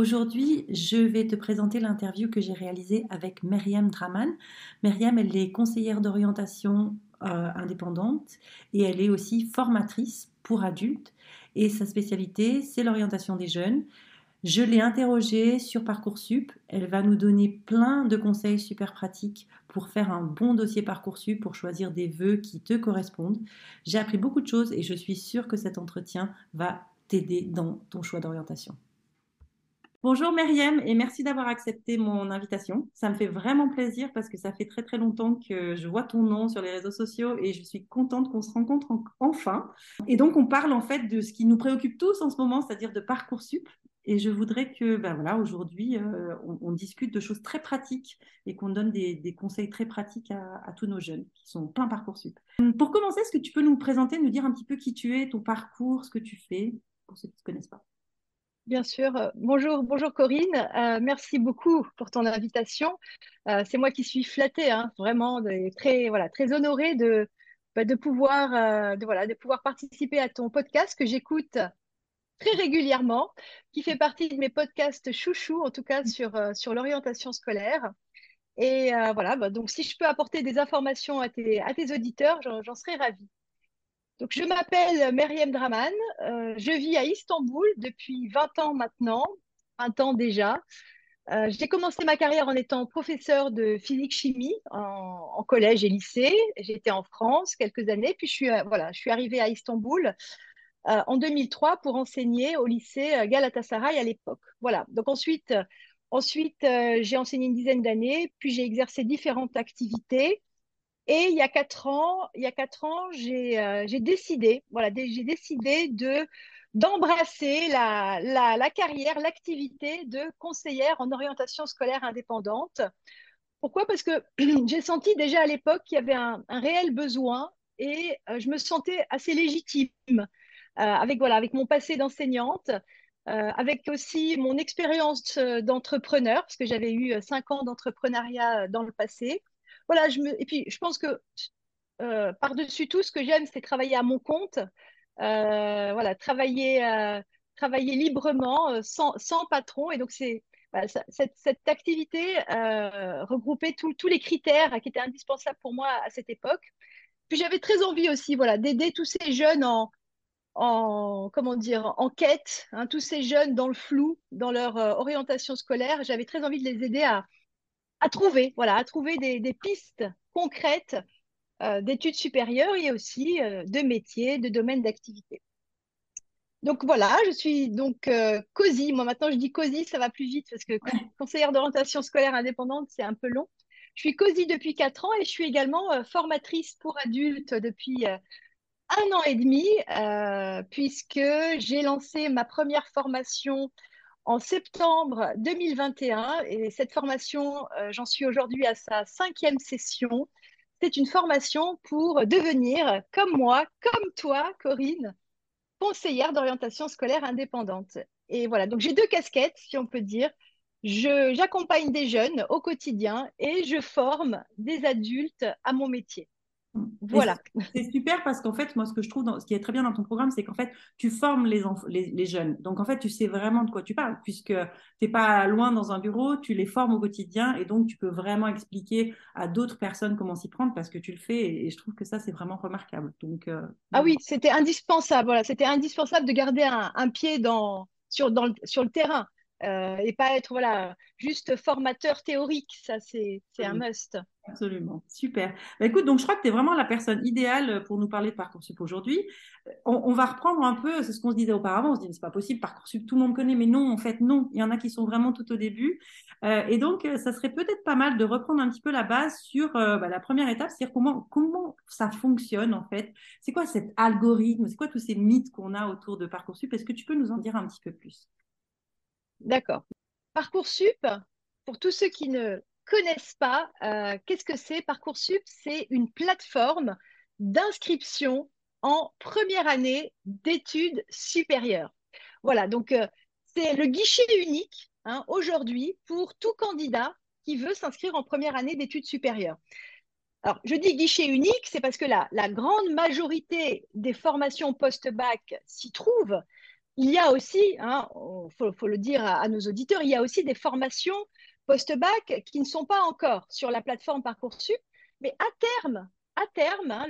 Aujourd'hui, je vais te présenter l'interview que j'ai réalisée avec Myriam Draman. Myriam, elle est conseillère d'orientation euh, indépendante et elle est aussi formatrice pour adultes. Et sa spécialité, c'est l'orientation des jeunes. Je l'ai interrogée sur Parcoursup. Elle va nous donner plein de conseils super pratiques pour faire un bon dossier Parcoursup, pour choisir des vœux qui te correspondent. J'ai appris beaucoup de choses et je suis sûre que cet entretien va t'aider dans ton choix d'orientation. Bonjour Myriam et merci d'avoir accepté mon invitation. Ça me fait vraiment plaisir parce que ça fait très très longtemps que je vois ton nom sur les réseaux sociaux et je suis contente qu'on se rencontre enfin. Et donc on parle en fait de ce qui nous préoccupe tous en ce moment, c'est-à-dire de Parcoursup. Et je voudrais que ben voilà, aujourd'hui euh, on, discute de choses très pratiques et qu'on donne des, conseils très pratiques à, tous nos jeunes qui sont plein Parcoursup. Pour commencer, est-ce que tu peux nous présenter, nous dire un petit peu qui tu es, ton parcours, ce que tu fais, pour ceux qui ne te connaissent pas? Bien sûr. Bonjour, bonjour Corinne. Euh, merci beaucoup pour ton invitation. Euh, c'est moi qui suis flattée, hein, vraiment, très, voilà, très honorée de, bah, de, pouvoir, euh, de, voilà, de pouvoir participer à ton podcast que j'écoute très régulièrement, qui fait partie de mes podcasts chouchou, en tout cas sur, sur l'orientation scolaire. Et voilà, bah, donc si je peux apporter des informations à tes, à tes auditeurs, j'en serais ravie. Donc, je m'appelle Meriem Draman. Euh, je vis à Istanbul depuis 20 ans maintenant, 20 ans déjà. Euh, j'ai commencé ma carrière en étant professeur de physique-chimie en, collège et lycée. J'étais en France quelques années, puis je suis, euh, arrivée à Istanbul en 2003 pour enseigner au lycée Galatasaray à l'époque. Voilà. Donc ensuite, ensuite j'ai enseigné une dizaine d'années, puis j'ai exercé différentes activités. Et il y a quatre ans, il y a quatre ans, j'ai euh, décidé, voilà, j'ai décidé de d'embrasser la, carrière, l'activité de conseillère en orientation scolaire indépendante. Pourquoi? Parce que j'ai senti déjà à l'époque qu'il y avait un, un, réel besoin et euh, je me sentais assez légitime euh, avec, voilà, avec mon passé d'enseignante, avec aussi mon expérience d'entrepreneur, parce que j'avais eu cinq ans d'entrepreneuriat dans le passé voilà, je et puis je pense que euh, par-dessus tout, ce que j'aime, c'est travailler à mon compte, euh, voilà, travailler, euh, travailler librement, sans, patron. Et donc, c'est cette, activité regroupait tous les critères qui étaient indispensables pour moi à cette époque. Puis j'avais très envie aussi, voilà, d'aider tous ces jeunes en, en comment dire, en quête, hein, tous ces jeunes dans le flou, dans leur orientation scolaire. J'avais très envie de les aider à, à trouver, voilà, à trouver des, pistes concrètes euh, d'études supérieures et aussi euh, de métiers, de domaines d'activité. Donc voilà, je suis donc euh, COSI. Moi maintenant je dis COSI, ça va plus vite parce que conseillère d'orientation scolaire indépendante, c'est un peu long. Je suis COSI depuis 4 ans et je suis également euh, formatrice pour adultes depuis un an et demi, puisque j'ai lancé ma première formation en septembre 2021. Et cette formation, euh, j'en suis aujourd'hui à sa cinquième session. C'est une formation pour devenir, comme moi, comme toi, Corinne, conseillère d'orientation scolaire indépendante. Et voilà, donc j'ai deux casquettes, si on peut dire. J'accompagne des jeunes au quotidien et je forme des adultes à mon métier. Voilà. C'est super parce qu'en fait, moi, ce que je trouve, dans, ce qui est très bien dans ton programme, c'est qu'en fait, tu formes les, les, les, jeunes. Donc, en fait, tu sais vraiment de quoi tu parles, puisque tu n'es pas loin dans un bureau, tu les formes au quotidien, et donc tu peux vraiment expliquer à d'autres personnes comment s'y prendre parce que tu le fais, et, je trouve que ça, c'est vraiment remarquable. Donc, euh, ah oui, c'était indispensable. Voilà, c'était indispensable de garder un, un pied dans, sur, dans le, sur le terrain. Euh, et pas être voilà, juste formateur théorique. Ça, c'est un must. Absolument, super. Bah, écoute, donc je crois que tu es vraiment la personne idéale pour nous parler de Parcoursup aujourd'hui. On, va reprendre un peu, c'est ce qu'on se disait auparavant, on se dit c'est pas possible, Parcoursup, tout le monde connaît, mais non, en fait, non, il y en a qui sont vraiment tout au début. Euh, et donc, ça serait peut-être pas mal de reprendre un petit peu la base sur euh, bah, la première étape, c'est-à-dire comment, comment ça fonctionne en fait. C'est quoi cet algorithme, c'est quoi tous ces mythes qu'on a autour de Parcoursup? Est-ce que tu peux nous en dire un petit peu plus? D'accord. Parcoursup, pour tous ceux qui ne connaissent pas, euh, qu'est-ce que c'est? Parcoursup C'est une plateforme d'inscription en première année d'études supérieures. Voilà, donc euh, c'est le guichet unique hein, aujourd'hui pour tout candidat qui veut s'inscrire en première année d'études supérieures. Alors, je dis guichet unique, c'est parce que la, la grande majorité des formations post-bac s'y trouvent, il y a aussi, il hein, faut, le dire à, nos auditeurs, il y a aussi des formations post-bac qui ne sont pas encore sur la plateforme Parcoursup, mais à terme, à terme, hein,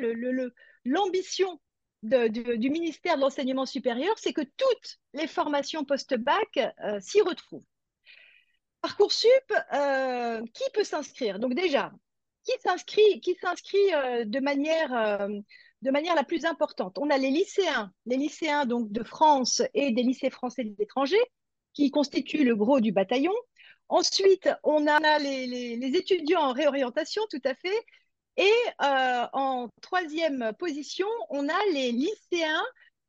l'ambition du ministère de l'enseignement supérieur, c'est que toutes les formations post-bac euh, s'y retrouvent. Parcoursup, euh, qui peut s'inscrire? Donc déjà, qui s'inscrit, qui s'inscrit euh, de manière de manière la plus importante. On a les lycéens, les lycéens donc de France et des lycées français de l'étranger, qui constituent le gros du bataillon. Ensuite, on a les, étudiants en réorientation, tout à fait. Et euh, en troisième position, on a les lycéens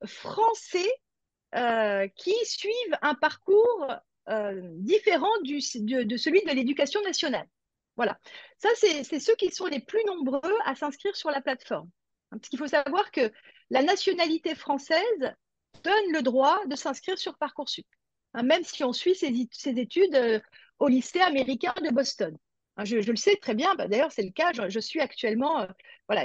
français euh, qui suivent un parcours euh, différent de, celui de l'éducation nationale. Voilà. Ça, c'est ceux qui sont les plus nombreux à s'inscrire sur la plateforme. Parce qu'il faut savoir que la nationalité française donne le droit de s'inscrire sur Parcoursup, hein, même si on suit ses, études euh, au lycée américain de Boston. Hein, je, le sais très bien, bah, d'ailleurs c'est le cas, je, suis actuellement euh,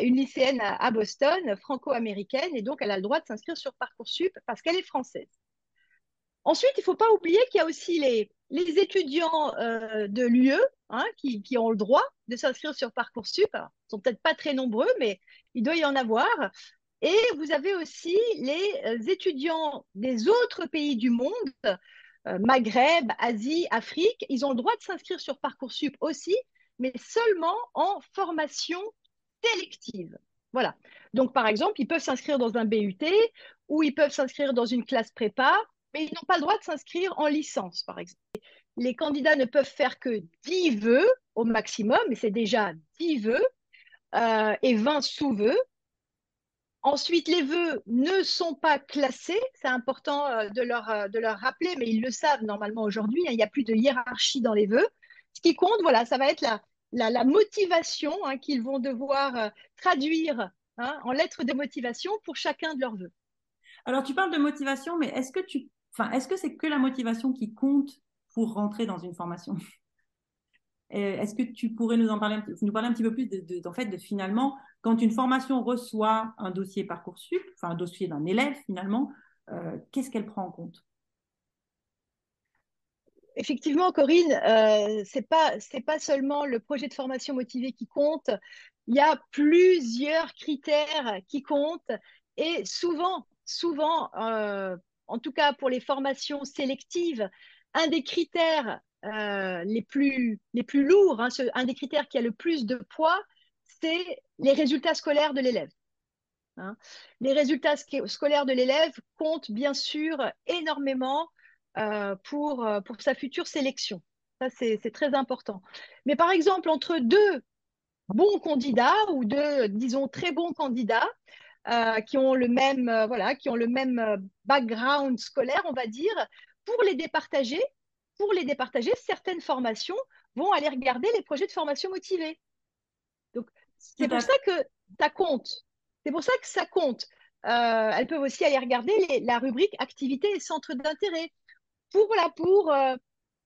une lycéenne à, Boston, franco-américaine, et donc elle a le droit de s'inscrire sur Parcoursup parce qu'elle est française. Ensuite, il ne faut pas oublier qu'il y a aussi les, étudiants euh, de l'UE hein, qui, ont le droit de s'inscrire sur Parcoursup. Sont peut-être pas très nombreux, mais il doit y en avoir. Et vous avez aussi les euh, étudiants des autres pays du monde, euh, Maghreb, Asie, Afrique. Ils ont le droit de s'inscrire sur Parcoursup aussi, mais seulement en formation sélective. Voilà. Donc, par exemple, ils peuvent s'inscrire dans un BUT ou ils peuvent s'inscrire dans une classe prépa, mais ils n'ont pas le droit de s'inscrire en licence, par exemple. Les candidats ne peuvent faire que 10 vœux au maximum, mais c'est déjà 10 vœux euh, et 20 sous-vœux. Ensuite, les vœux ne sont pas classés. C'est important euh, de, leur, euh, de leur rappeler, mais ils le savent normalement aujourd'hui. Hein. il n'y a plus de hiérarchie dans les vœux. Ce qui compte, voilà, ça va être la, la, motivation hein, qu'ils vont devoir traduire hein, en lettres de motivation pour chacun de leurs vœux. Alors, tu parles de motivation, mais est-ce que tu est-ce que c'est que la motivation qui compte pour rentrer dans une formation? Est-ce que tu pourrais nous en parler, nous parler un petit peu plus de, fait, de finalement, quand une formation reçoit un dossier Parcoursup, enfin un dossier d'un élève finalement, euh, qu'est-ce qu'elle prend en compte? Effectivement, Corinne, euh, pas c'est pas seulement le projet de formation motivé qui compte. Il y a plusieurs critères qui comptent et souvent, souvent, euh, en tout cas pour les formations sélectives, un des critères euh, les, plus, les plus lourds, hein, un des critères qui a le plus de poids, c'est les résultats scolaires de l'élève. Hein. Les résultats scolaires de l'élève comptent bien sûr énormément euh, pour, euh, pour sa future sélection. Ça, c'est très important. Mais par exemple, entre deux bons candidats ou deux, disons, très bons candidats, qui ont le même, voilà, qui ont le même background scolaire, on va dire, pour les départager, pour les départager, certaines formations vont aller regarder les projets de formation motivés. Donc, c'est pour ça que ça compte. C'est pour ça que ça compte. elles peuvent aussi aller regarder la rubrique activités et centres d'intérêt pour,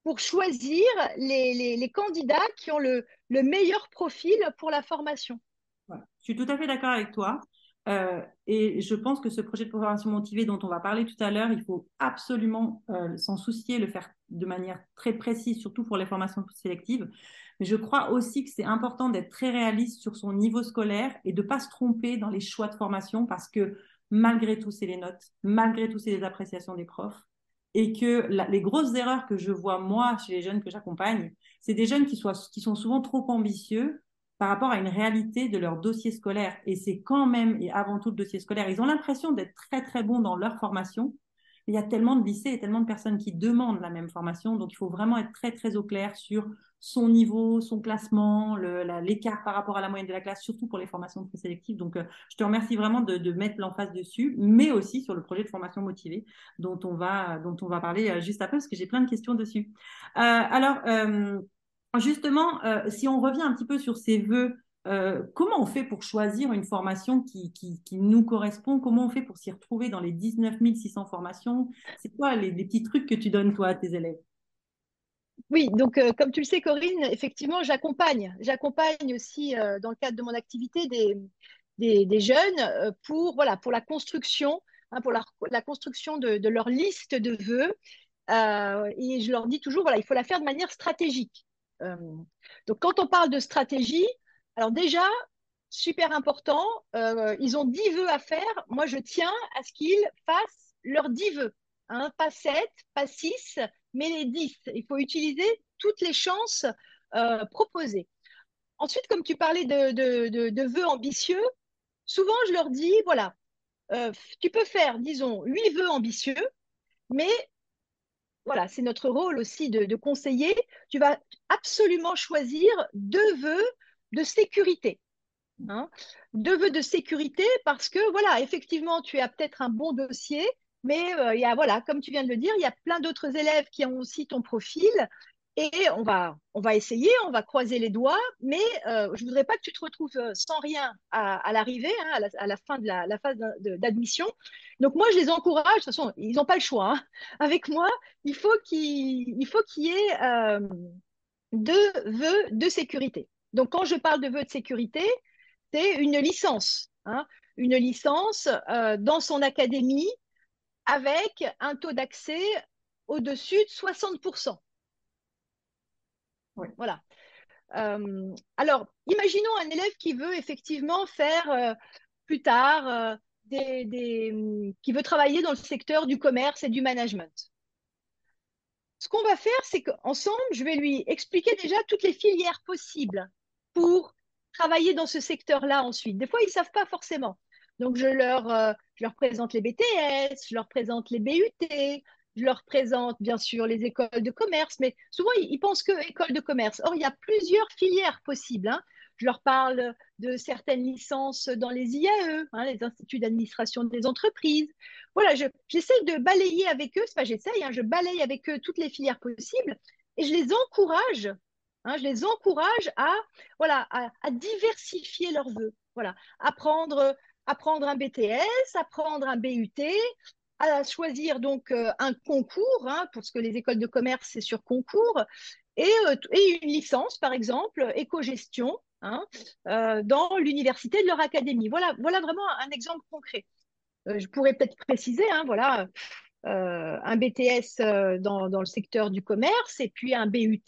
pour choisir les, les, les, candidats qui ont le, le meilleur profil pour la formation. Je suis tout à fait d'accord avec toi. Euh, et je pense que ce projet de programmation motivée dont on va parler tout à l'heure, il faut absolument euh, s'en soucier, le faire de manière très précise, surtout pour les formations sélectives. Mais je crois aussi que c'est important d'être très réaliste sur son niveau scolaire et de ne pas se tromper dans les choix de formation parce que malgré tout, c'est les notes, malgré tout, c'est les appréciations des profs. et que les grosses erreurs que je vois moi chez les jeunes que j'accompagne, c'est des jeunes qui, sont souvent trop ambitieux par rapport à une réalité de leur dossier scolaire. Et c'est quand même, et avant tout, le dossier scolaire. Ils ont l'impression d'être très, très bons dans leur formation, il y a tellement de lycées et tellement de personnes qui demandent la même formation. Donc, il faut vraiment être très, très au clair sur son niveau, son classement, l'écart par rapport à la moyenne de la classe, surtout pour les formations sélectives. Donc, euh, je te remercie vraiment de, mettre l'emphase dessus, mais aussi sur le projet de formation motivée dont on va, dont on va parler euh, juste après, parce que j'ai plein de questions dessus. Euh, alors, justement, si on revient un petit peu sur ces vœux euh, comment on fait pour choisir une formation qui, nous correspond? Comment on fait pour s'y retrouver dans les 19 600 formations? C'est quoi les, petits trucs que tu donnes, toi, à tes élèves? Oui, donc euh, comme tu le sais, Corinne, effectivement, j'accompagne. J'accompagne aussi euh, dans le cadre de mon activité des, jeunes pour, la construction, hein, pour la, construction de, de, leur liste de vœux. et je leur dis toujours, voilà, il faut la faire de manière stratégique. Donc quand on parle de stratégie, alors déjà, super important, euh, ils ont 10 vœux à faire. Moi, je tiens à ce qu'ils fassent leurs 10 vœux. Hein, pas 7, pas 6, mais les 10. Il faut utiliser toutes les chances euh, proposées. Ensuite, comme tu parlais de, vœux ambitieux, souvent je leur dis, voilà, euh, tu peux faire, disons, 8 vœux ambitieux, mais voilà, c'est notre rôle aussi de, conseiller. Tu vas absolument choisir deux vœux de sécurité. Hein. Deux vœux de sécurité parce que, voilà, effectivement, tu as peut-être un bon dossier, mais euh, y a, voilà, comme tu viens de le dire, il y a plein d'autres élèves qui ont aussi ton profil. Et on va, on va essayer, on va croiser les doigts, mais euh, je ne voudrais pas que tu te retrouves euh, sans rien à, l'arrivée, hein, à, la, fin de la, phase d'admission. Donc moi, je les encourage, de toute façon, ils n'ont pas le choix. Hein. Avec moi, il faut qu'il qu y ait deux vœux de sécurité. Donc, quand je parle de vœux de sécurité, c'est une licence, hein. une licence euh, dans son académie avec un taux d'accès au-dessus de 60%. Voilà. Euh, alors, imaginons un élève qui veut effectivement faire euh, plus tard des, qui veut travailler dans le secteur du commerce et du management. Ce qu'on va faire, c'est qu'ensemble, je vais lui expliquer déjà toutes les filières possibles pour travailler dans ce secteur-là ensuite. Des fois, ils ne savent pas forcément. Donc, euh, je leur présente les BTS, je leur présente les BUT, je leur présente bien sûr les écoles de commerce, mais souvent, ils, pensent que école de commerce. Or, il y a plusieurs filières possibles. Hein. Je leur parle de certaines licences dans les IAE, hein, les instituts d'administration des entreprises. Voilà, j'essaie de balayer avec eux, pas j'essaye, hein, je balaye avec eux toutes les filières possibles et je les encourage je les encourage à, voilà, à, diversifier leurs vœux. Voilà, apprendre, apprendre un BTS, apprendre un BUT, à choisir donc euh, un concours, hein, parce que les écoles de commerce, c'est sur concours, et, euh, une licence, par exemple, éco-gestion, hein, euh, dans l'université de leur académie. Voilà, voilà vraiment un exemple concret. je pourrais peut-être préciser, voilà, un BTS dans, dans, le secteur du commerce et puis un BUT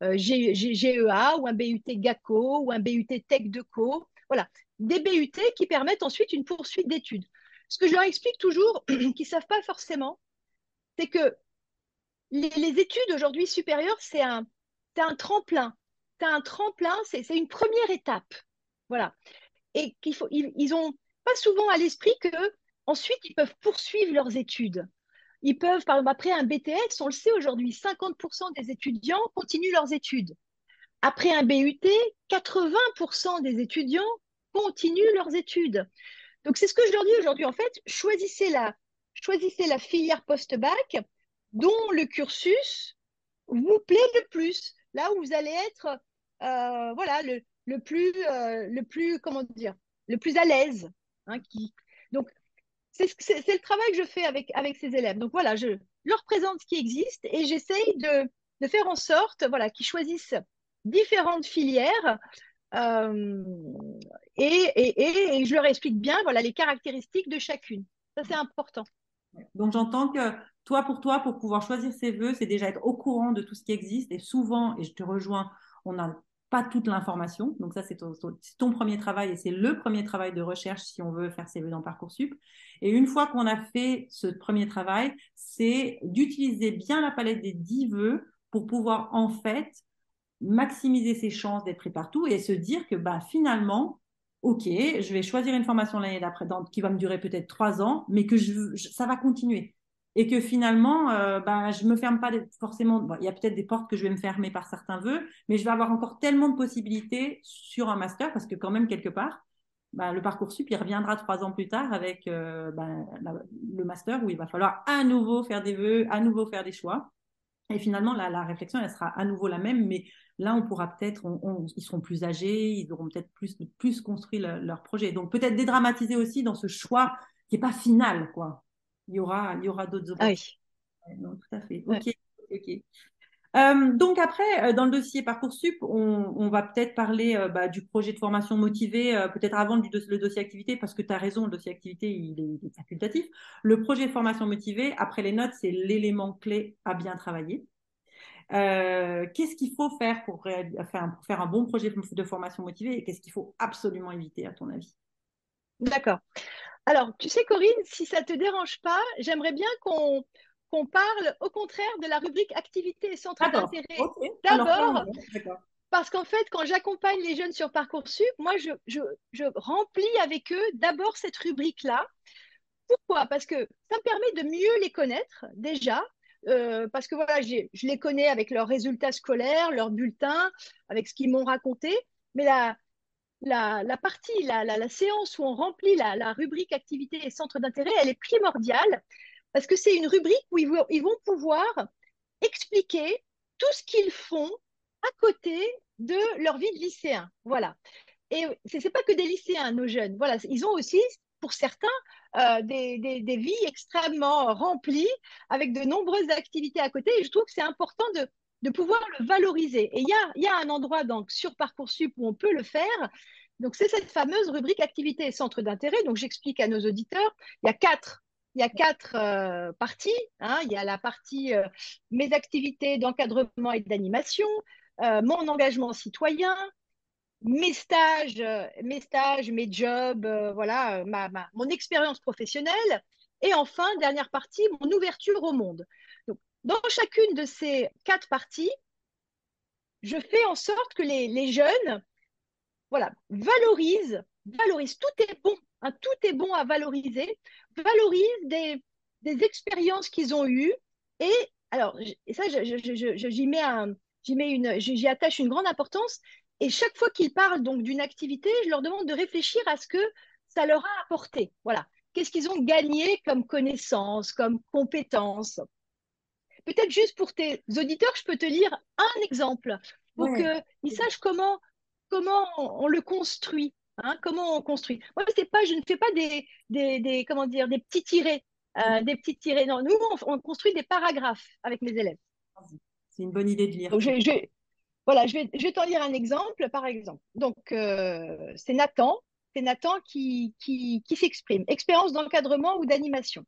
GEA ou un BUT GACO ou un BUT Tech de Co. Voilà, des BUT qui permettent ensuite une poursuite d'études. Ce que je leur explique toujours, qu'ils ne savent pas forcément, c'est que les, études aujourd'hui supérieures, c'est un, un tremplin. C'est un tremplin, c'est une première étape. Voilà. Et qu'ils faut, ils, ils ont pas souvent à l'esprit que ensuite ils peuvent poursuivre leurs études. Ils peuvent, par exemple, après un BTS, on le sait aujourd'hui, 50% des étudiants continuent leurs études. Après un BUT, 80% des étudiants continuent leurs études. Donc, c'est ce que je leur dis aujourd'hui. En fait, choisissez la, choisissez la filière post-bac dont le cursus vous plaît le plus, là où vous allez être euh, voilà, le, plus, euh, le plus, comment dire, le plus à l'aise. Hein. Donc, c'est le travail que je fais avec, avec ces élèves. Donc voilà, je leur présente ce qui existe et j'essaye de, de, faire en sorte voilà, qu'ils choisissent différentes filières euh, et, je leur explique bien voilà, les caractéristiques de chacune. Ça, c'est important. Donc j'entends que toi, pour toi, pour pouvoir choisir ses vœux, c'est déjà être au courant de tout ce qui existe et souvent, et je te rejoins, on a pas toute l'information. Donc ça, c'est ton, premier travail et c'est le premier travail de recherche si on veut faire ses vœux dans Parcoursup. Et une fois qu'on a fait ce premier travail, c'est d'utiliser bien la palette des 10 vœux pour pouvoir en fait maximiser ses chances d'être pris partout et se dire que bah, finalement, ok, je vais choisir une formation l'année d'après qui va me durer peut-être trois ans, mais que ça va continuer et que finalement, euh, ben, je me ferme pas forcément. il y a peut-être des portes que je vais me fermer par certains vœux, mais je vais avoir encore tellement de possibilités sur un master parce que quand même quelque part, ben, le parcours sup, il reviendra trois ans plus tard avec euh, ben, le master où il va falloir à nouveau faire des vœux, à nouveau faire des choix. Et finalement, la, la réflexion, elle sera à nouveau la même, mais là, on pourra peut-être, ils seront plus âgés, ils auront peut-être plus, plus construit leur projet. Donc peut-être dédramatiser aussi dans ce choix qui n'est pas final, quoi il y aura, il y aura d'autres ah options. non, tout à fait. Ok, ok. Euh, donc après, euh, dans le dossier Parcoursup, on, on va peut-être parler euh, bah, du projet de formation motivé, peut-être avant le, le, dossier activité, parce que tu as raison, le dossier activité, il est, facultatif. Le projet de formation motivé, après les notes, c'est l'élément clé à bien travailler. Qu'est-ce qu'il faut faire pour, faire, pour faire un bon projet de formation motivée et qu'est-ce qu'il faut absolument éviter, à ton avis? D'accord. Alors, tu sais, Corinne, si ça ne te dérange pas, j'aimerais bien qu'on parle au contraire de la rubrique activité et centre d'intérêt. D'abord, parce qu'en fait, quand j'accompagne les jeunes sur Parcoursup, moi, je, remplis avec eux d'abord cette rubrique-là. Pourquoi? Parce que ça me permet de mieux les connaître déjà. Euh, parce que voilà, je les connais avec leurs résultats scolaires, leurs bulletins, avec ce qu'ils m'ont raconté. Mais la, la, partie, la, séance où on remplit la, rubrique activité et centre d'intérêt, elle est primordiale parce que c'est une rubrique où ils vont, pouvoir expliquer tout ce qu'ils font à côté de leur vie de lycéen. Voilà. Et ce n'est pas que des lycéens, nos jeunes. Voilà, ils ont aussi, pour certains, euh, des, vies extrêmement remplies avec de nombreuses activités à côté. Et je trouve que c'est important de, de pouvoir le valoriser. Et il y a, y a, un endroit donc, sur Parcoursup où on peut le faire. Donc, c'est cette fameuse rubrique activités et centres d'intérêt. Donc, j'explique à nos auditeurs, il y a quatre, il y a quatre euh, parties. Hein. Il y a la partie euh, mes activités d'encadrement et d'animation, mon engagement citoyen, mes stages, mes stages, mes jobs, voilà, ma, ma, mon expérience professionnelle. Et enfin, dernière partie, mon ouverture au monde. Dans chacune de ces quatre parties, je fais en sorte que les, jeunes voilà, valorisent, valorisent, tout est bon, hein, tout est bon à valoriser, valorisent des, expériences qu'ils ont eues. Et alors, ça, j'y mets, une, j'y attache une grande importance. Et chaque fois qu'ils parlent donc d'une activité, je leur demande de réfléchir à ce que ça leur a apporté. Voilà. Qu'est-ce qu'ils ont gagné comme connaissances, comme compétences peut-être juste pour tes auditeurs, je peux te lire un exemple pour qu'ils sachent comment, comment on, le construit. Hein, comment on construit. Moi, c'est pas, je ne fais pas des, des, comment dire, des petits tirés. Euh, des petits tirés. Non, nous, on, construit des paragraphes avec mes élèves. C'est une bonne idée de lire. je, voilà, je vais, t'en lire un exemple, par exemple. Donc, euh, c'est Nathan. C'est Nathan qui s'exprime. Expérience d'encadrement ou d'animation.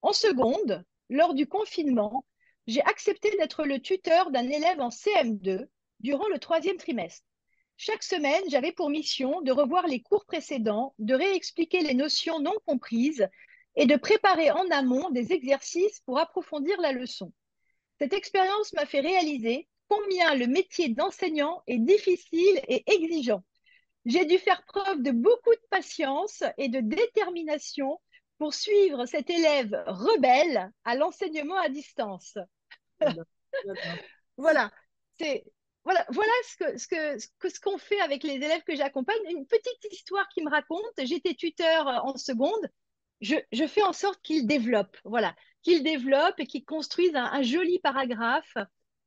En seconde, lors du confinement, j'ai accepté d'être le tuteur d'un élève en CM2 durant le troisième trimestre. Chaque semaine, j'avais pour mission de revoir les cours précédents, de réexpliquer les notions non comprises et de préparer en amont des exercices pour approfondir la leçon. Cette expérience m'a fait réaliser combien le métier d'enseignant est difficile et exigeant. J'ai dû faire preuve de beaucoup de patience et de détermination pour suivre cet élève rebelle à l'enseignement à distance. voilà, c'est voilà, voilà ce que ce que ce qu'on fait avec les élèves que j'accompagne. Une petite histoire qui me raconte. J'étais tuteur en seconde. Je, fais en sorte qu'ils développent, voilà, qu'ils développent et qu'ils construisent un, joli paragraphe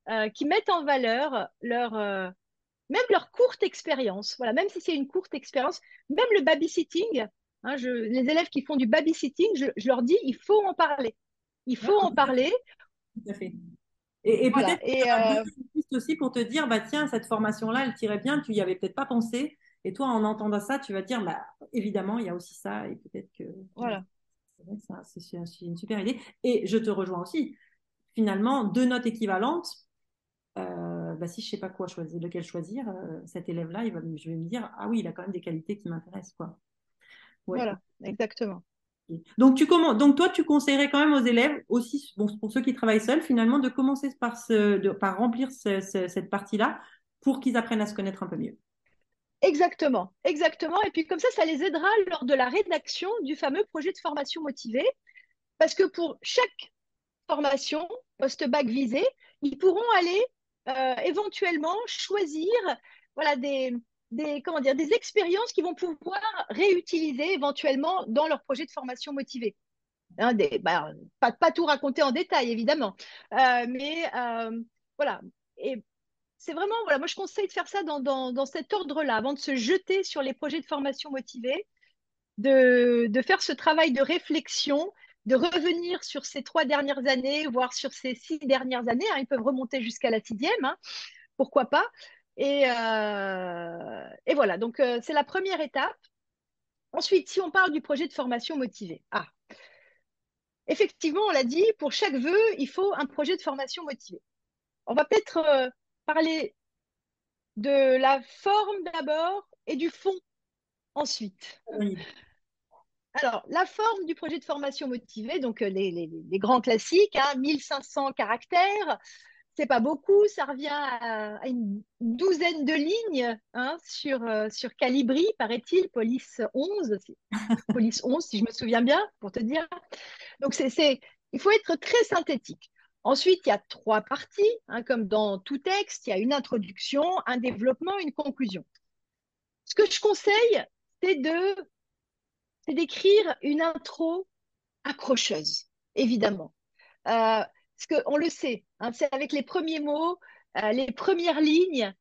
euh, qui mettent en valeur leur euh, même leur courte expérience. Voilà, même si c'est une courte expérience, même le babysitting, Hein, les élèves qui font du babysitting, je, je, leur dis, il faut en parler. Il faut en parler. Tout à fait. Et, peut-être euh... aussi pour te dire, bah tiens, cette formation-là, elle tirait bien, tu y avais peut-être pas pensé. Et toi, en entendant ça, tu vas te dire, bah, évidemment, il y a aussi ça, et peut-être que. Voilà. C'est une super idée. Et je te rejoins aussi. Finalement, deux notes équivalentes, euh, bah, si je ne sais pas quoi choisir, lequel choisir, euh, cet élève-là, il va, je vais me dire, ah oui, il a quand même des qualités qui m'intéressent. Quoi. Voilà, exactement. Donc, tu donc, toi, tu conseillerais quand même aux élèves, aussi bon, pour ceux qui travaillent seuls, finalement, de commencer par, ce, de, par remplir cette partie-là pour qu'ils apprennent à se connaître un peu mieux. Exactement, exactement. Et puis comme ça, ça les aidera lors de la rédaction du fameux projet de formation motivée. Parce que pour chaque formation post-bac visée, ils pourront aller euh, éventuellement choisir voilà, des, des, comment dire, des expériences qu'ils vont pouvoir réutiliser éventuellement dans leur projet de formation motivée. Hein, des, bah, pas, tout raconter en détail, évidemment. Euh, mais euh, voilà. Et c'est vraiment, voilà, moi je conseille de faire ça dans, dans, dans cet ordre-là, avant de se jeter sur les projets de formation motivée, de, de, faire ce travail de réflexion, de revenir sur ces trois dernières années, voire sur ces six dernières années. Hein, ils peuvent remonter jusqu'à la sixième, hein, pourquoi pas? Et, euh, voilà, donc euh, c'est la première étape. Ensuite, si on parle du projet de formation motivée, ah, effectivement, on l'a dit, pour chaque vœu, il faut un projet de formation motivée. On va peut-être euh, parler de la forme d'abord et du fond ensuite. Alors, la forme du projet de formation motivée, donc les, les, grands classiques, hein, 1500 caractères, c'est pas beaucoup, ça revient à, une douzaine de lignes hein, sur, euh, sur Calibri, paraît-il, police 11, police 11 si je me souviens bien, pour te dire. Donc, c'est, il faut être très synthétique. Ensuite, il y a trois parties, hein, comme dans tout texte, il y a une introduction, un développement, une conclusion. Ce que je conseille, c'est de c'est d'écrire une intro accrocheuse, évidemment. Euh, parce qu'on le sait, hein, c'est avec les premiers mots, euh, les premières lignes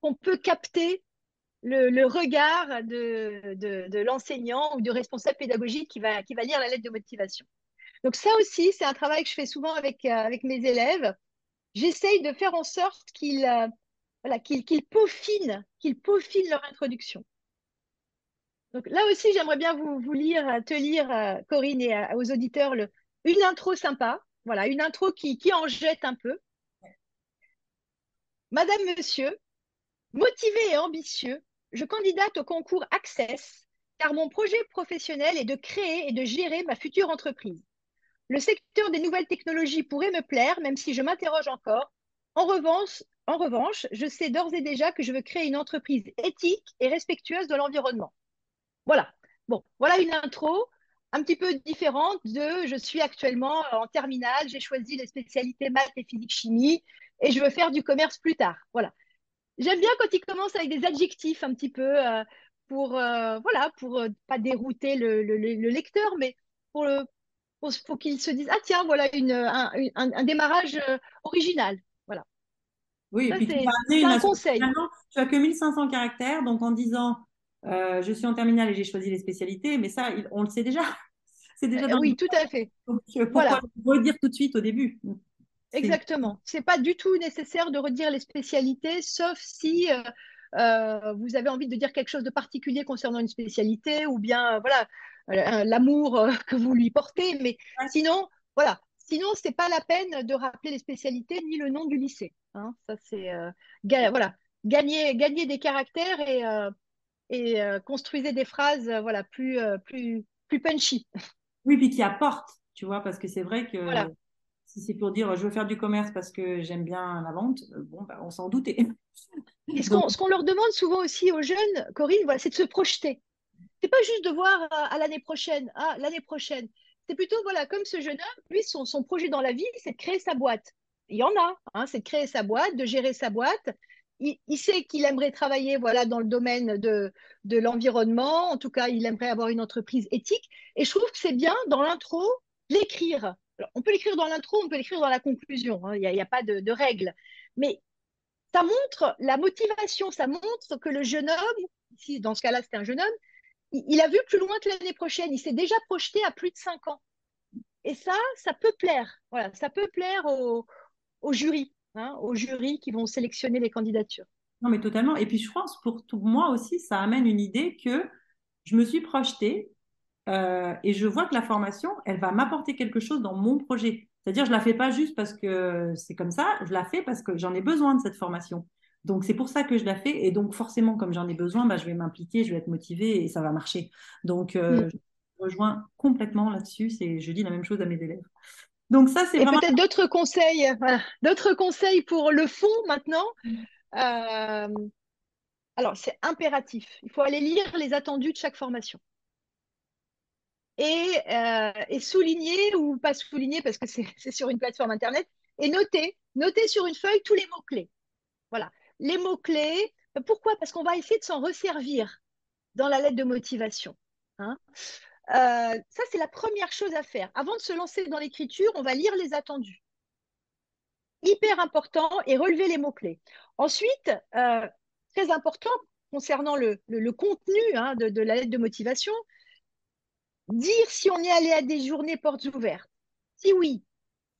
qu'on peut capter le, regard de, l'enseignant ou du responsable pédagogique qui va, qui va lire la lettre de motivation. Donc ça aussi, c'est un travail que je fais souvent avec, euh, avec mes élèves. J'essaye de faire en sorte qu'ils euh, voilà, qu'ils peaufinent, qu'ils peaufinent leur introduction. Donc là aussi, j'aimerais bien vous, lire, te lire, euh, Corinne, et aux auditeurs, une intro sympa. Voilà, une intro qui, en jette un peu. Madame, Monsieur, motivé et ambitieux, je candidate au concours Access car mon projet professionnel est de créer et de gérer ma future entreprise. Le secteur des nouvelles technologies pourrait me plaire, même si je m'interroge encore. En revanche, je sais d'ores et déjà que je veux créer une entreprise éthique et respectueuse de l'environnement. Voilà. Bon, voilà une intro un petit peu différente de je suis actuellement en terminale, j'ai choisi les spécialités maths et physique chimie et je veux faire du commerce plus tard. Voilà. J'aime bien quand il commence avec des adjectifs un petit peu euh, pour euh, voilà pour euh, pas dérouter le, lecteur, mais pour le, pour, qu'ils se disent ah tiens voilà une, un, démarrage euh, original voilà oui et puis tu as un conseil tu as que 1500 caractères donc en disant euh, je suis en terminale et j'ai choisi les spécialités mais ça on le sait déjà c'est déjà dans oui tout à fait donc euh, pourquoi voilà. redire tout de suite au début exactement c'est pas du tout nécessaire de redire les spécialités sauf si vous avez envie de dire quelque chose de particulier concernant une spécialité ou bien voilà euh, l'amour euh, que vous lui portez. Mais sinon, voilà. Sinon, c'est pas la peine de rappeler les spécialités ni le nom du lycée. Hein. Ça, c'est euh, voilà, gagner, gagner des caractères et, et construisez des phrases voilà plus plus plus punchy. Oui, puis qui apportent, tu vois, parce que c'est vrai que si c'est pour dire je veux faire du commerce parce que j'aime bien la vente, bon, bah, on s'en doutait. Et ce qu'on leur demande souvent aussi aux jeunes, Corinne, voilà, c'est de se projeter c'est pas juste de voir euh, à, l'année prochaine, ah, l'année prochaine. C'est plutôt, voilà, comme ce jeune homme, lui, son, son projet dans la vie, c'est de créer sa boîte. Il y en a, hein, c'est de créer sa boîte, de gérer sa boîte. Il, sait qu'il aimerait travailler voilà, dans le domaine de, de l'environnement. En tout cas, il aimerait avoir une entreprise éthique. Et je trouve que c'est bien, dans l'intro, l'écrire. on peut l'écrire dans l'intro, on peut l'écrire dans la conclusion. Hein. Il n'y a, pas de, de règle. Mais ça montre la motivation, ça montre que le jeune homme, ici, dans ce cas-là, c'était un jeune homme, il a vu plus loin que l'année prochaine. Il s'est déjà projeté à plus de 5 ans. Et ça, ça peut plaire. Ça peut plaire au jury, hein, aux jurys qui vont sélectionner les candidatures. Non, mais totalement. Et puis, je pense, pour tout, moi aussi, ça amène une idée que je me suis projetée euh, et je vois que la formation, elle va m'apporter quelque chose dans mon projet. C'est-à-dire, je la fais pas juste parce que c'est comme ça, je la fais parce que j'en ai besoin de cette formation. Donc, c'est pour ça que je la fais. Et donc, forcément, comme j'en ai besoin, bah, je vais m'impliquer, je vais être motivée et ça va marcher. Donc, euh, mm. je rejoins complètement là-dessus. C'est, je dis la même chose à mes élèves. Donc, ça, c'est vraiment... peut-être d'autres conseils, d'autres conseils pour le fond maintenant. Euh, alors, c'est impératif. Il faut aller lire les attendus de chaque formation. Et, euh, et souligner, ou pas souligner parce que c'est sur une plateforme Internet, et noter, noter sur une feuille tous les mots-clés. Voilà les mots-clés. Pourquoi? Parce qu'on va essayer de s'en resservir dans la lettre de motivation. Hein. Euh, ça, c'est la première chose à faire. Avant de se lancer dans l'écriture, on va lire les attendus. Hyper important et relever les mots-clés. Ensuite, euh, très important concernant le, contenu hein, de, de, la lettre de motivation, dire si on est allé à des journées portes ouvertes. Si oui,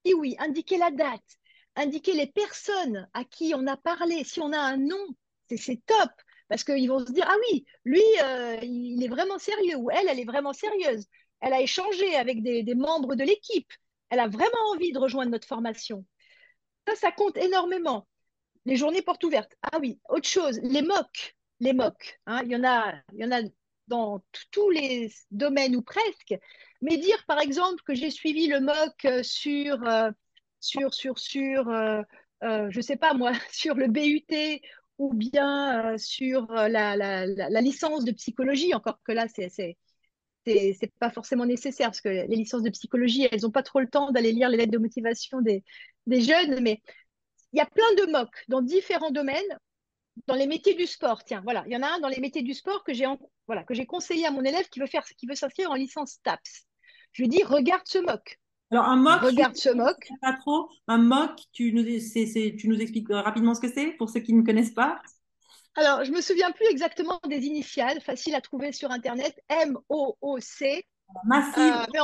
si oui, indiquer la date, indiquer les personnes à qui on a parlé. Si on a un nom, c'est top. Parce qu'ils vont se dire, ah oui, lui, euh, il est vraiment sérieux, ou elle, elle est vraiment sérieuse. Elle a échangé avec des, membres de l'équipe. Elle a vraiment envie de rejoindre notre formation. Ça, ça compte énormément. Les journées portes ouvertes. Ah oui, autre chose, les mocs. Les mocs. Hein. il, y en a, il y en a dans tous les domaines ou presque. Mais dire, par exemple, que j'ai suivi le mock sur euh, sur, sur, sur euh, euh, je sais pas moi, sur le BUT ou bien euh, sur la, la, licence de psychologie, encore que là, c'est c'est pas forcément nécessaire parce que les licences de psychologie, elles n'ont pas trop le temps d'aller lire les lettres de motivation des, jeunes, mais il y a plein de MOOC dans différents domaines, dans les métiers du sport. Tiens, voilà, il y en a un dans les métiers du sport que j'ai voilà, que j'ai conseillé à mon élève qui veut faire, qui veut s'inscrire en licence TAPS. Je lui dis, regarde ce MOOC. Alors, un mock. Regarde ce mock. Pas trop. Un mock, tu nous, tu nous expliques rapidement ce que c'est pour ceux qui ne connaissent pas Alors, je me souviens plus exactement des initiales, facile à trouver sur Internet. M-O-O-C. Massive, euh,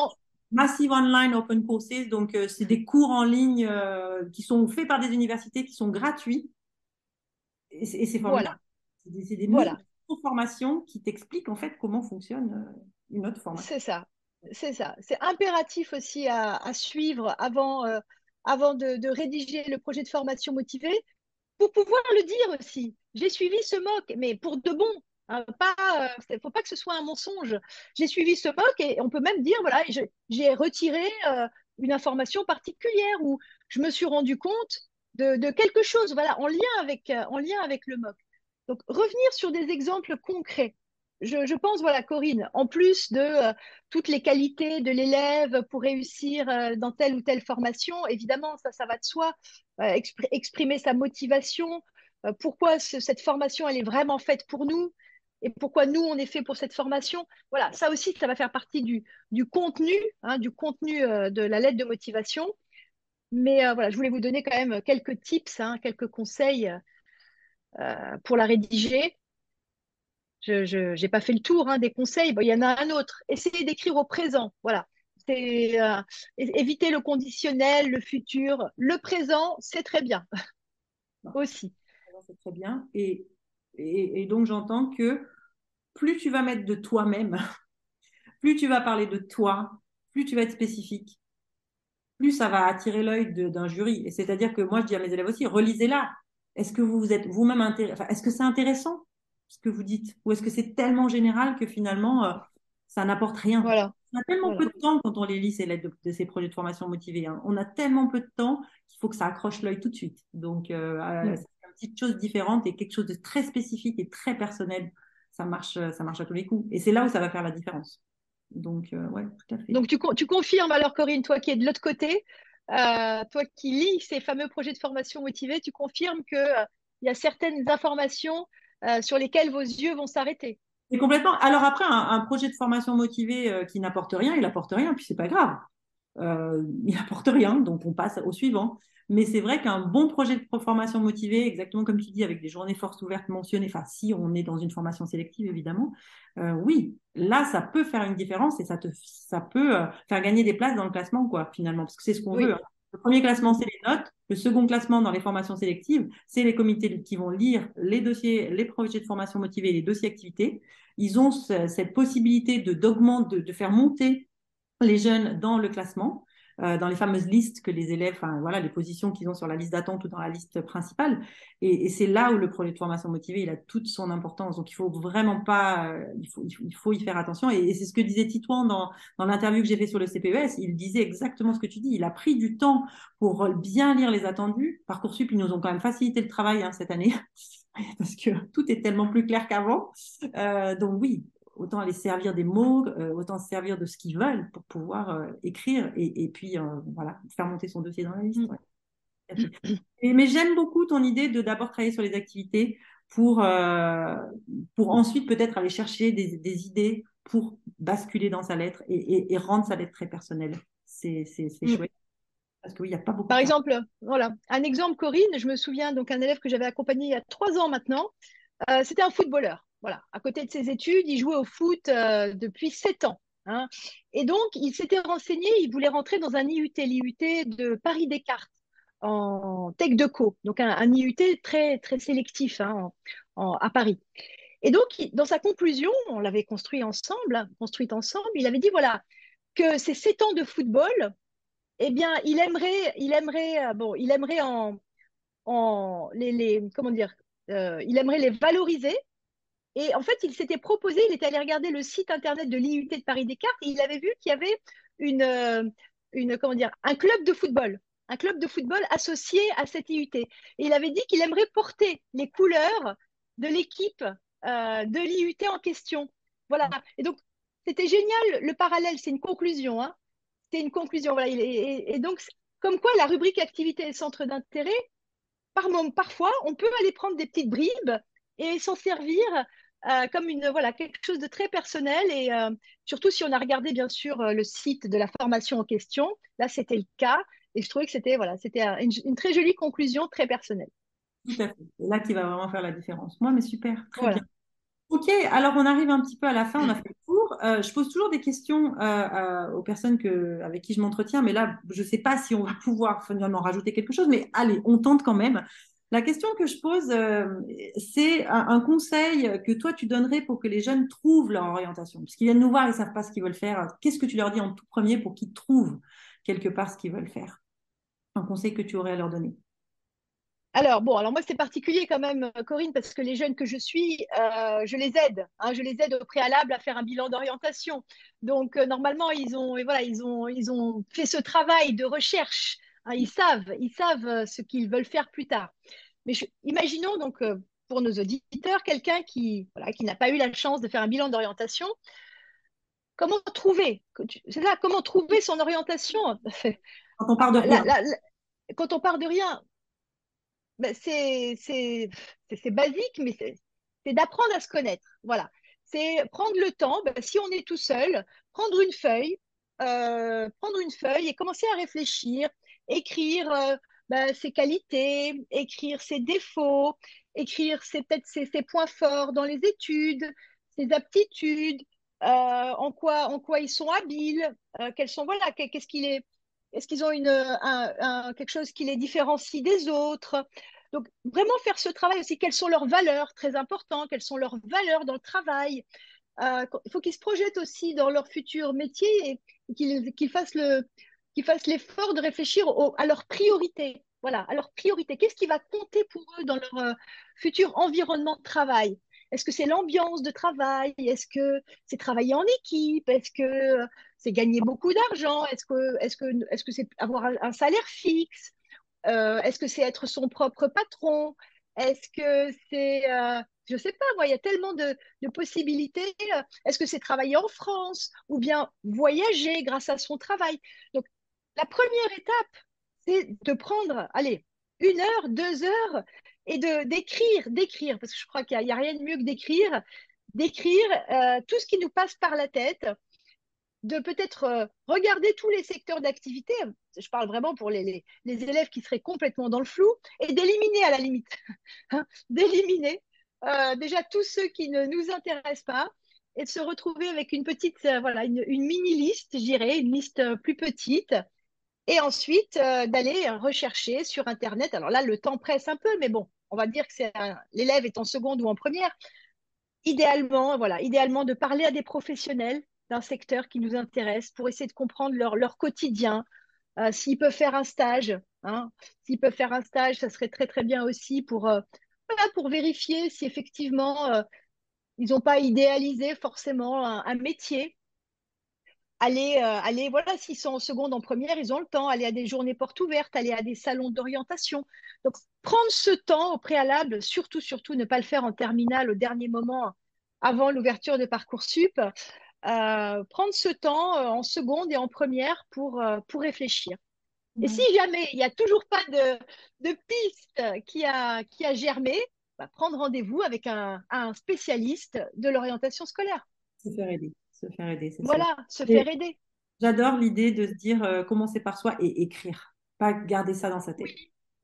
Massive Online Open Courses. Donc, euh, c'est des cours en ligne euh, qui sont faits par des universités qui sont gratuits. Et c'est formidable. Voilà. C'est des, voilà. formations qui t'expliquent en fait comment fonctionne une autre formation. C'est ça. C'est ça. C'est impératif aussi à, suivre avant, euh, de, rédiger le projet de formation motivé pour pouvoir le dire aussi. J'ai suivi ce MOOC, mais pour de bon. Hein, pas, euh, faut pas que ce soit un mensonge. J'ai suivi ce MOOC et on peut même dire voilà, j'ai retiré euh, une information particulière ou je me suis rendu compte de, quelque chose voilà, en, lien avec, en lien avec le MOOC. Donc, revenir sur des exemples concrets je, pense, voilà, Corinne, en plus de euh, toutes les qualités de l'élève pour réussir euh, dans telle ou telle formation, évidemment, ça, ça va de soi, euh, exprimer sa motivation, pourquoi cette formation, elle est vraiment faite pour nous, et pourquoi nous, on est fait pour cette formation. Voilà, ça aussi, ça va faire partie du, contenu, hein, du contenu de la lettre de motivation. Mais voilà, je voulais vous donner quand même quelques tips, hein, quelques conseils pour la rédiger. Je n'ai pas fait le tour hein, des conseils. il y en a un autre. Essayez d'écrire au présent. Voilà. C'est euh, éviter le conditionnel, le futur. Le présent, c'est très bien. Aussi. C'est très bien. Et, et, donc, j'entends que plus tu vas mettre de toi-même, plus tu vas parler de toi, plus tu vas être spécifique, plus ça va attirer l'œil d'un jury. Et c'est-à-dire que moi, je dis à mes élèves aussi, relisez-la. Est-ce que vous vous êtes vous-même intéressé Est-ce que c'est intéressant? Ce que vous dites Ou est-ce que c'est tellement général que finalement, euh, ça n'apporte rien? Voilà. On a tellement peu de temps quand on les lit, ces lettres de, ces projets de formation motivés. Hein. On a tellement peu de temps qu'il faut que ça accroche l'œil tout de suite. Donc, euh, euh, c'est une petite chose différente et quelque chose de très spécifique et très personnel. Ça marche, ça marche à tous les coups. Et c'est là où ça va faire la différence. Donc, ouais, tout à fait. Donc, tu, tu confirmes alors, Corinne, toi qui es de l'autre côté, toi qui lis ces fameux projets de formation motivés, tu confirmes qu'il il y a certaines informations euh, sur lesquels vos yeux vont s'arrêter. Et complètement. Alors après, un, projet de formation motivé euh, qui n'apporte rien, il n'apporte rien, puis c'est pas grave. Euh, il n'apporte rien, donc on passe au suivant. Mais c'est vrai qu'un bon projet de formation motivé, exactement comme tu dis, avec des journées forces ouvertes mentionnées, enfin si on est dans une formation sélective évidemment, oui, là ça peut faire une différence et ça te, ça peut faire gagner des places dans le classement quoi finalement, parce que c'est ce qu'on veut. Hein. Le premier classement, c'est les notes. Le second classement dans les formations sélectives, c'est les comités qui vont lire les dossiers, les projets de formation motivés, les dossiers activités. Ils ont cette possibilité de de, faire monter les jeunes dans le classement. Euh, dans les fameuses listes que les élèves, enfin voilà, les positions qu'ils ont sur la liste d'attente ou dans la liste principale. Et, c'est là où le projet de formation motivée, il a toute son importance. Donc il faut vraiment pas, euh, il, faut, il, faut, y faire attention. Et, c'est ce que disait Titouan dans, dans l'interview que j'ai fait sur le CPES. Il disait exactement ce que tu dis. Il a pris du temps pour bien lire les attendus. Parcoursup, ils nous ont quand même facilité le travail hein, cette année. parce que tout est tellement plus clair qu'avant. Euh, donc oui, autant aller servir des mots, euh, autant se servir de ce qu'ils veulent pour pouvoir euh, écrire et, puis euh, voilà, faire monter son dossier dans la liste. Et, mais j'aime beaucoup ton idée de d'abord travailler sur les activités pour, pour ensuite peut-être aller chercher des, des, idées pour basculer dans sa lettre et, et rendre sa lettre très personnelle. C'est mm. chouette. Parce qu'il n'y a pas beaucoup. Par exemple, voilà, un exemple, Corinne, je me souviens donc un élève que j'avais accompagné il y a trois ans maintenant, c'était un footballeur. Voilà, à côté de ses études, il jouait au foot euh, depuis sept ans. Hein. Et donc, il s'était renseigné, il voulait rentrer dans un IUT, l'IUT de Paris Descartes, en Tech de Co, donc un, IUT très, très sélectif hein, à Paris. Et donc, dans sa conclusion, on l'avait construit ensemble, construite ensemble, il avait dit voilà, que ces sept ans de football, eh bien, il aimerait, il aimerait, euh, bon, il aimerait en, en comment dire, euh, il aimerait les valoriser et en fait, il s'était proposé, il était allé regarder le site internet de l'IUT de Paris Descartes et il avait vu qu'il y avait une, euh, une, comment dire, un club de football, un club de football associé à cette IUT. Et il avait dit qu'il aimerait porter les couleurs de l'équipe euh, de l'IUT en question. Voilà. Et donc, c'était génial le parallèle, c'est une conclusion. Hein. C'est une conclusion. Voilà. Et, donc, comme quoi la rubrique activité et centre d'intérêt, par, parfois, on peut aller prendre des petites bribes et s'en servir euh, comme une voilà quelque chose de très personnel et euh, surtout si on a regardé bien sûr euh, le site de la formation en question là c'était le cas et je trouvais que c'était voilà c'était une, très jolie conclusion très personnelle. Tout à fait. Là qui va vraiment faire la différence. Moi mais super. Très bien. Ok alors on arrive un petit peu à la fin on a fait le tour. Je pose toujours des questions aux personnes que, avec qui je m'entretiens mais là je ne sais pas si on va pouvoir finalement rajouter quelque chose mais allez on tente quand même la question que je pose, euh, c'est un, conseil que toi, tu donnerais pour que les jeunes trouvent leur orientation. Puisqu'ils viennent nous voir, ils ne savent pas ce qu'ils veulent faire. Qu'est-ce que tu leur dis en tout premier pour qu'ils trouvent quelque part ce qu'ils veulent faire? Un conseil que tu aurais à leur donner alors, bon, alors moi, c'est particulier quand même, Corinne, parce que les jeunes que je suis, euh, je les aide. Hein, je les aide au préalable à faire un bilan d'orientation. Donc, euh, normalement, ils voilà, ils ont fait ce travail de recherche. Hein, ils savent, ils savent ce qu'ils veulent faire plus tard. Mais imaginons donc euh, pour nos auditeurs quelqu'un qui, voilà, qui n'a pas eu la chance de faire un bilan d'orientation. Comment trouver C'est ça, comment trouver son orientation? Quand on part de rien. quand on part de rien, ben c'est basique, mais c'est d'apprendre à se connaître. Voilà. C'est prendre le temps, ben, si on est tout seul, prendre une feuille, euh, prendre une feuille et commencer à réfléchir, écrire euh, bah, ses qualités, écrire ses défauts, écrire ses, peut-être ses, points forts dans les études, ses aptitudes, euh, en, quoi, en quoi ils sont habiles, euh, quels sont, voilà, qu'est-ce qu'il est, est-ce qu'ils ont une, un, quelque chose qui les différencie des autres Donc, vraiment faire ce travail aussi, quelles sont leurs valeurs, très important, quelles sont leurs valeurs dans le travail. Il faut qu'ils se projettent aussi dans leur futur métier et qu'ils, qu'ils fassent le, qu'ils fassent l'effort de réfléchir à leurs priorités. Voilà, à leurs priorités. Qu'est-ce qui va compter pour eux dans leur euh, futur environnement de travail? Est-ce que c'est l'ambiance de travail? Est-ce que c'est travailler en équipe? Est-ce que euh, c'est gagner beaucoup d'argent? Est-ce que est-ce que est-ce que c'est avoir un, salaire fixe? Euh, Est-ce que c'est être son propre patron? Est-ce que c'est je ne sais pas, moi, il y a tellement de, de possibilités. Est-ce que c'est travailler en France ou bien voyager grâce à son travail? Donc, la première étape, c'est de prendre, allez, une heure, deux heures et de d'écrire, d'écrire, parce que je crois qu'il n'y a, rien de mieux que d'écrire, d'écrire euh, tout ce qui nous passe par la tête, de peut-être euh, regarder tous les secteurs d'activité, je parle vraiment pour les, élèves qui seraient complètement dans le flou, et d'éliminer à la limite, hein, d'éliminer euh, déjà tous ceux qui ne nous intéressent pas, et de se retrouver avec une petite, voilà, une, une mini liste, je une liste plus petite, et ensuite euh, d'aller rechercher sur Internet. Alors là, le temps presse un peu, mais bon, on va dire que l'élève est en seconde ou en première. Idéalement, voilà, idéalement de parler à des professionnels d'un secteur qui nous intéresse pour essayer de comprendre leur, quotidien, Euh, s'ils peuvent faire un stage, hein, s'ils peuvent faire un stage, ça serait très très bien aussi pour, euh, voilà, pour vérifier si effectivement ils n'ont pas idéalisé forcément un métier. Aller, euh, aller, voilà, s'ils sont en seconde, en première, ils ont le temps, aller à des journées portes ouvertes, aller à des salons d'orientation. Donc, prendre ce temps au préalable, surtout, surtout, ne pas le faire en terminale au dernier moment avant l'ouverture de Parcoursup, euh, prendre ce temps euh, en seconde et en première pour, euh, pour réfléchir. Et si jamais il n'y a toujours pas de, de piste qui a, qui a germé, bah, prendre rendez-vous avec un, un spécialiste de l'orientation scolaire. Se faire aider. Se faire aider, c'est Voilà, ça. se faire aider. J'adore l'idée de se dire euh, commencer par soi et écrire. Pas garder ça dans sa tête.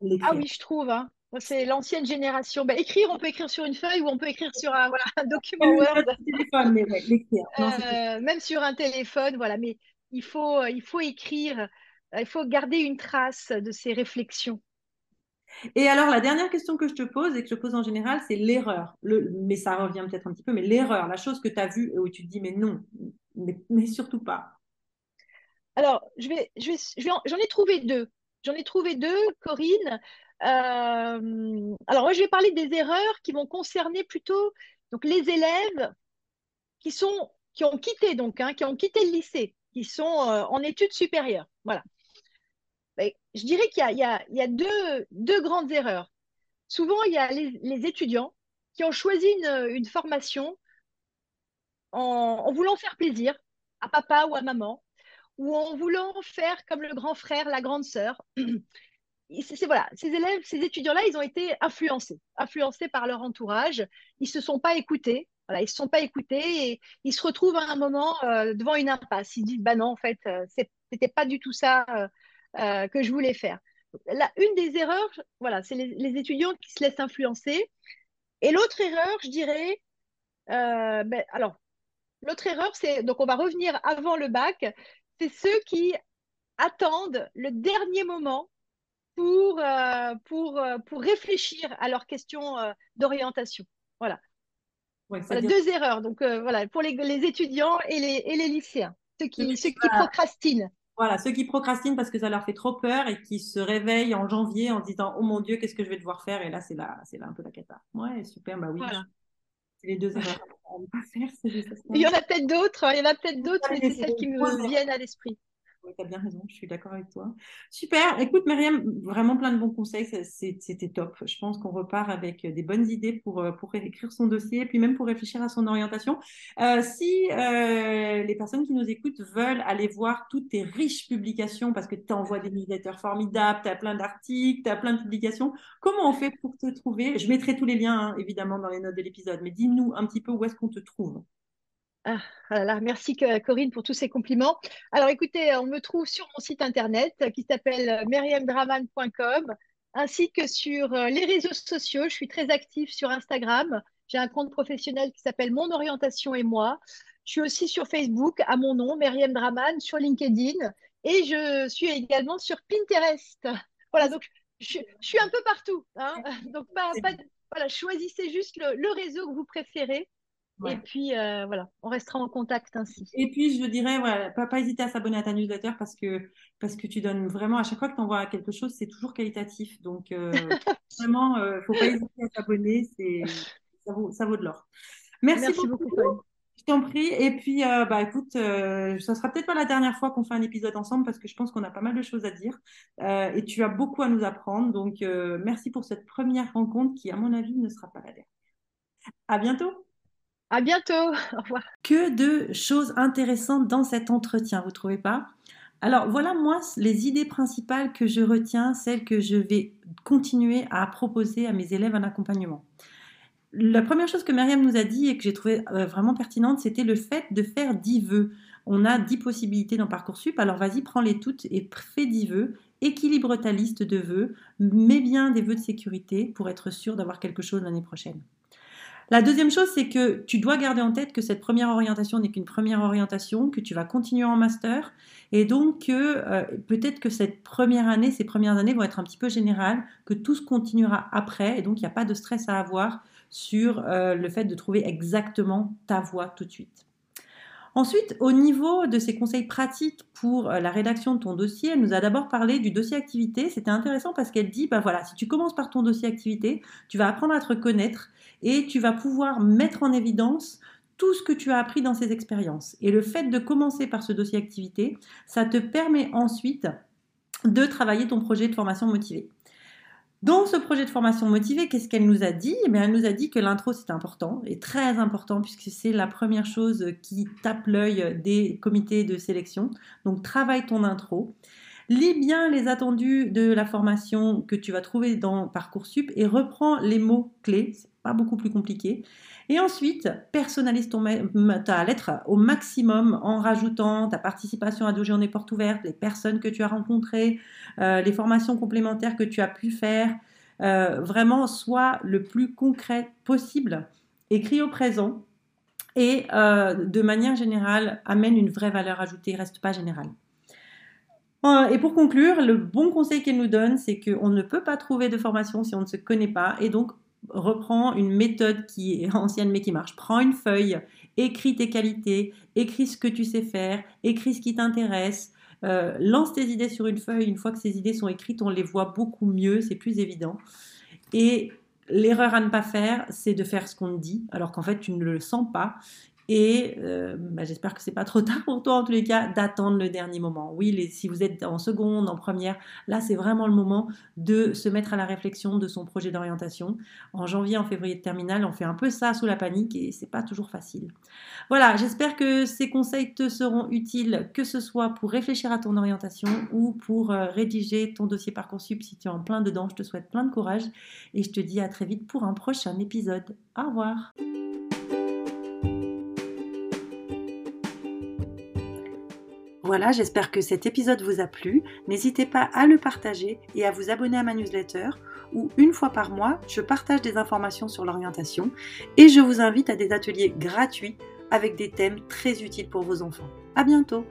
Oui. Ah oui, je trouve, hein. C'est l'ancienne génération. Bah, écrire, on peut écrire sur une feuille ou on peut écrire sur un, voilà, un document Même Word, pas de téléphone, mais ouais, l'écrire. Non, c'est euh, même sur un téléphone, voilà. Mais il faut, il faut écrire, euh, il faut garder une trace de ces réflexions. Et alors, la dernière question que je te pose et que je pose en général, c'est l'erreur. Le, mais ça revient peut-être un petit peu, mais l'erreur, la chose que tu as vue et où tu te dis, mais non, mais, surtout pas. Alors, je vais, je vais, je vais en- j'en ai trouvé deux. J'en ai trouvé deux, Corinne. Euh, alors, moi, je vais parler des erreurs qui vont concerner plutôt les élèves qui sont, hein, ont quitté le lycée, qui sont euh, en études supérieures. Voilà. Je dirais qu'il y a, deux, grandes erreurs. Souvent, il y a les, étudiants qui ont choisi une, formation en, voulant faire plaisir à papa ou à maman, ou en voulant faire comme le grand frère, la grande sœur. Voilà, ces élèves, ces étudiants-là, ils ont été influencés, influencés par leur entourage. Ils se sont pas écoutés. Voilà, ils se sont pas écoutés et ils se retrouvent à un moment euh, devant une impasse. Ils disent, bah non, en fait, euh, c'était pas du tout ça euh, euh, que je voulais faire. Là, une des erreurs, voilà, c'est les, les étudiants qui se laissent influencer. Et l'autre erreur, je dirais, euh, ben, alors, l'autre erreur, c'est, donc on va revenir avant le bac, c'est ceux qui attendent le dernier moment pour, euh, pour, pour réfléchir à leurs questions d'orientation. Voilà. Ouais, Voilà deux erreurs. Donc, voilà, pour les, les étudiants et les, et les lycéens, ceux qui, ceux qui, procrastinent. Voilà, ceux qui procrastinent parce que ça leur fait trop peur et qui se réveillent en janvier en se disant, oh mon Dieu, qu'est-ce que je vais devoir faire? Et là, c'est là, c'est là un peu la cata. Ouais, super, bah oui, Voilà. c'est les deux erreurs à ne pas faire, c'est juste ça. Il y en a peut-être d'autres, hein, il y en a peut-être d'autres, mais c'est celles les qui me viennent à l'esprit. Tu as bien raison, je suis d'accord avec toi. Super, écoute Myriam, vraiment plein de bons conseils, c'était top. Je pense qu'on repart avec des bonnes idées pour, euh, pour écrire son dossier, puis même pour réfléchir à son orientation. Euh, si euh, les personnes qui nous écoutent veulent aller voir toutes tes riches publications, parce que tu envoies des newsletters formidables, tu as plein d'articles, tu as plein de publications, comment on fait pour te trouver? Je mettrai tous les liens, hein, évidemment, dans les notes de l'épisode, mais dis-nous un petit peu où est-ce qu'on te trouve. Ah, ah là là, merci Corinne pour tous ces compliments. Alors écoutez, on me trouve sur mon site internet euh, qui s'appelle euh, myriamdraman.com ainsi que sur euh, les réseaux sociaux. Je suis très active sur Instagram. J'ai un compte professionnel qui s'appelle Mon Orientation et moi. Je suis aussi sur Facebook à mon nom, Myriam Draman, sur LinkedIn et je suis également sur Pinterest. Voilà, donc je, je suis un peu partout. hein. Donc pas, pas, voilà, choisissez juste le, le réseau que vous préférez. Et puis, euh, voilà, on restera en contact ainsi. Et puis, je dirais, voilà, pas, pas hésiter à s'abonner à ta newsletter parce que, parce que tu donnes vraiment, à chaque fois que tu envoies quelque chose, c'est toujours qualitatif. Donc, euh, vraiment, euh, faut pas hésiter à s'abonner, ça vaut, ça vaut de l'or. Merci Merci beaucoup, je t'en prie. Et puis, bah, écoute, ça sera peut-être pas la dernière fois qu'on fait un épisode ensemble parce que je pense qu'on a pas mal de choses à dire. Et tu as beaucoup à nous apprendre. Donc, merci pour cette première rencontre qui, à mon avis, ne sera pas la dernière. À bientôt. À bientôt. Au revoir. Que de choses intéressantes dans cet entretien, vous trouvez pas? Alors voilà, moi, les idées principales que je retiens, celles que je vais continuer à proposer à mes élèves en accompagnement. La première chose que Myriam nous a dit et que j'ai trouvé euh, vraiment pertinente, c'était le fait de faire 10 vœux. On a 10 possibilités dans Parcoursup, alors vas-y, prends-les toutes et fais 10 vœux. Équilibre ta liste de vœux, mets bien des vœux de sécurité pour être sûr d'avoir quelque chose l'année prochaine. La deuxième chose, c'est que tu dois garder en tête que cette première orientation n'est qu'une première orientation, que tu vas continuer en master, et donc que euh, peut-être que cette première année, ces premières années vont être un petit peu générales, que tout se continuera après, et donc il n'y a pas de stress à avoir sur euh, le fait de trouver exactement ta voie tout de suite. Ensuite, au niveau de ses conseils pratiques pour euh, la rédaction de ton dossier, elle nous a d'abord parlé du dossier activité. C'était intéressant parce qu'elle dit, bah voilà, si tu commences par ton dossier activité, tu vas apprendre à te reconnaître et tu vas pouvoir mettre en évidence tout ce que tu as appris dans ces expériences. Et le fait de commencer par ce dossier activité, ça te permet ensuite de travailler ton projet de formation motivée. Dans ce projet de formation motivée, qu'est-ce qu'elle nous a dit? Eh Elle nous a dit que l'intro c'est important et très important puisque c'est la première chose qui tape l'œil des comités de sélection. Donc travaille ton intro. Lis bien les attendus de la formation que tu vas trouver dans Parcoursup et reprends les mots clés, c'est pas beaucoup plus compliqué. Et ensuite, personnalise ta lettre au maximum en rajoutant ta participation à deux journées portes ouvertes, les personnes que tu as rencontrées, euh, les formations complémentaires que tu as pu faire. Euh, vraiment, sois le plus concret possible. Écris au présent et euh, de manière générale, amène une vraie valeur ajoutée, reste pas général. Et pour conclure, le bon conseil qu'elle nous donne, c'est qu'on ne peut pas trouver de formation si on ne se connaît pas. Et donc, reprends une méthode qui est ancienne mais qui marche. Prends une feuille, écris tes qualités, écris ce que tu sais faire, écris ce qui t'intéresse, euh, lance tes idées sur une feuille. Une fois que ces idées sont écrites, on les voit beaucoup mieux, c'est plus évident. Et l'erreur à ne pas faire, c'est de faire ce qu'on te dit, alors qu'en fait tu ne le sens pas. Et euh, bah, j'espère que c'est pas trop tard pour toi en tous les cas d'attendre le dernier moment. Oui, si vous êtes en seconde, en première, là c'est vraiment le moment de se mettre à la réflexion de son projet d'orientation. En janvier, en février de terminale, on fait un peu ça sous la panique et c'est pas toujours facile. Voilà, j'espère que ces conseils te seront utiles, que ce soit pour réfléchir à ton orientation ou pour euh, rédiger ton dossier Parcoursup si tu es en plein dedans. Je te souhaite plein de courage et je te dis à très vite pour un prochain épisode. Au revoir. Voilà, j'espère que cet épisode vous a plu. N'hésitez pas à le partager et à vous abonner à ma newsletter où une fois par mois, je partage des informations sur l'orientation et je vous invite à des ateliers gratuits avec des thèmes très utiles pour vos enfants. À bientôt!